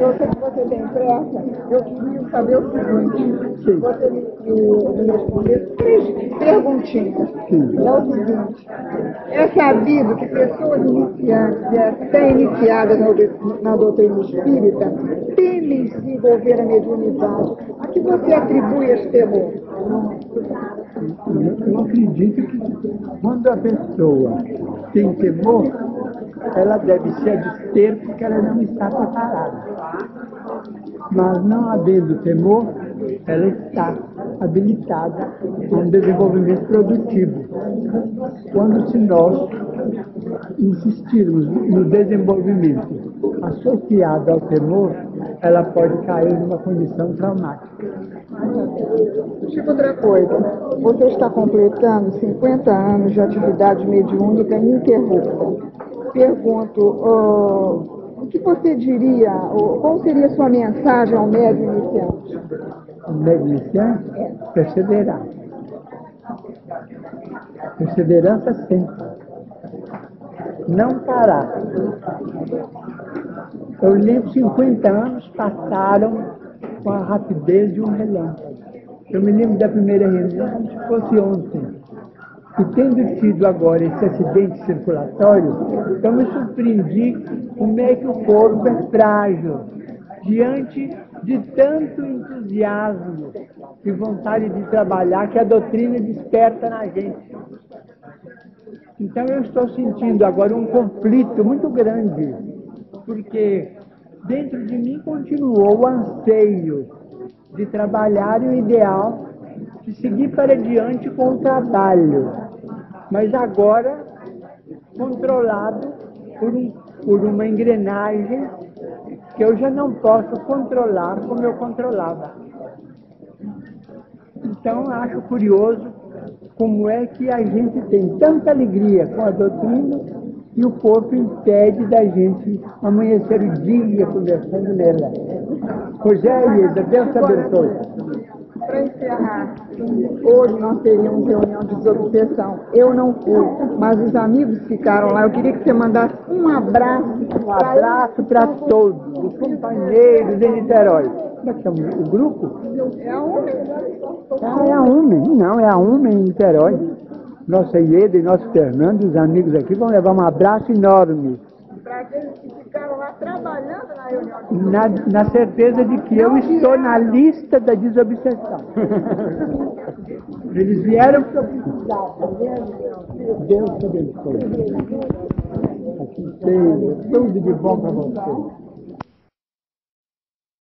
eu sei que você tem pressa. Eu queria saber o seguinte. Sim. Você me, me, responder três perguntinhas. Sim. É o seguinte. É sabido que pessoas iniciantes e até iniciadas na, na doutrina espírita temem se envolver a mediunidade. A que você atribui esse temor? Eu, eu acredito que quando a pessoa tem temor, ela deve se abster porque ela não está preparada. Mas não havendo temor, ela está habilitada a um desenvolvimento produtivo. Quando se nós insistirmos no desenvolvimento associado ao temor, ela pode cair numa condição traumática. Tipo outra coisa, você está completando 50 anos de atividade mediúnica ininterrupta. Pergunto, oh, o que você diria, oh, qual seria a sua mensagem ao médium iniciante? O médium iniciante perseverar. Perseverança sempre. Não parar. Eu lembro 50 anos passaram com a rapidez de um relâmpago. Eu me lembro da primeira reunião se fosse ontem. E tendo tido agora esse acidente circulatório, eu me surpreendi como é que o corpo é frágil diante de tanto entusiasmo e vontade de trabalhar que a doutrina desperta na gente. Então eu estou sentindo agora um conflito muito grande, porque dentro de mim continuou o anseio de trabalhar o ideal de seguir para diante com o trabalho, mas agora controlado por, um, por uma engrenagem que eu já não posso controlar como eu controlava. Então acho curioso como é que a gente tem tanta alegria com a doutrina e o corpo impede da gente amanhecer o dia conversando nela. Ieda, Deus te abençoe. Para encerrar, hoje nós teríamos reunião de desobsessão. Eu não fui, mas os amigos ficaram lá. Eu queria que você mandasse um abraço. Um abraço para todos, os companheiros de Niterói. Como é que chama o grupo? É a UME. Ah, é a UME. Não, é a UME em Niterói. Nossa Ieda e nosso Fernando, os amigos aqui, vão levar um abraço enorme. Para aqueles que ficaram lá trabalhando na reunião. Na, na certeza de que eu estou na lista da desobsessão. Eles vieram para precisar. Deus abençoe. Assim seja. Tudo de bom para você.